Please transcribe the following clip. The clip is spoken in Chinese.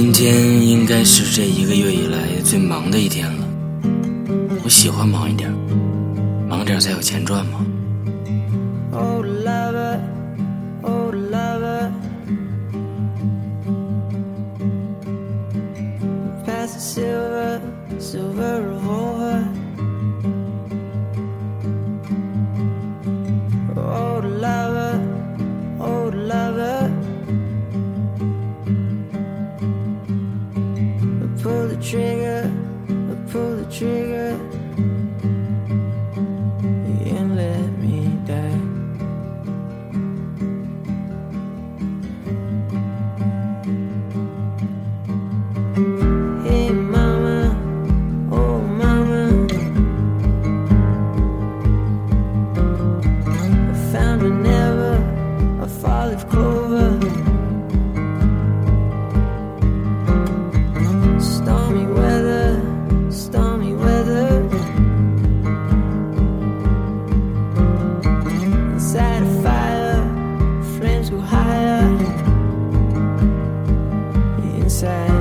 今天应该是这一个月以来最忙的一天了。我喜欢忙一点，忙点才有钱赚嘛。Silver, silver. trigger. say.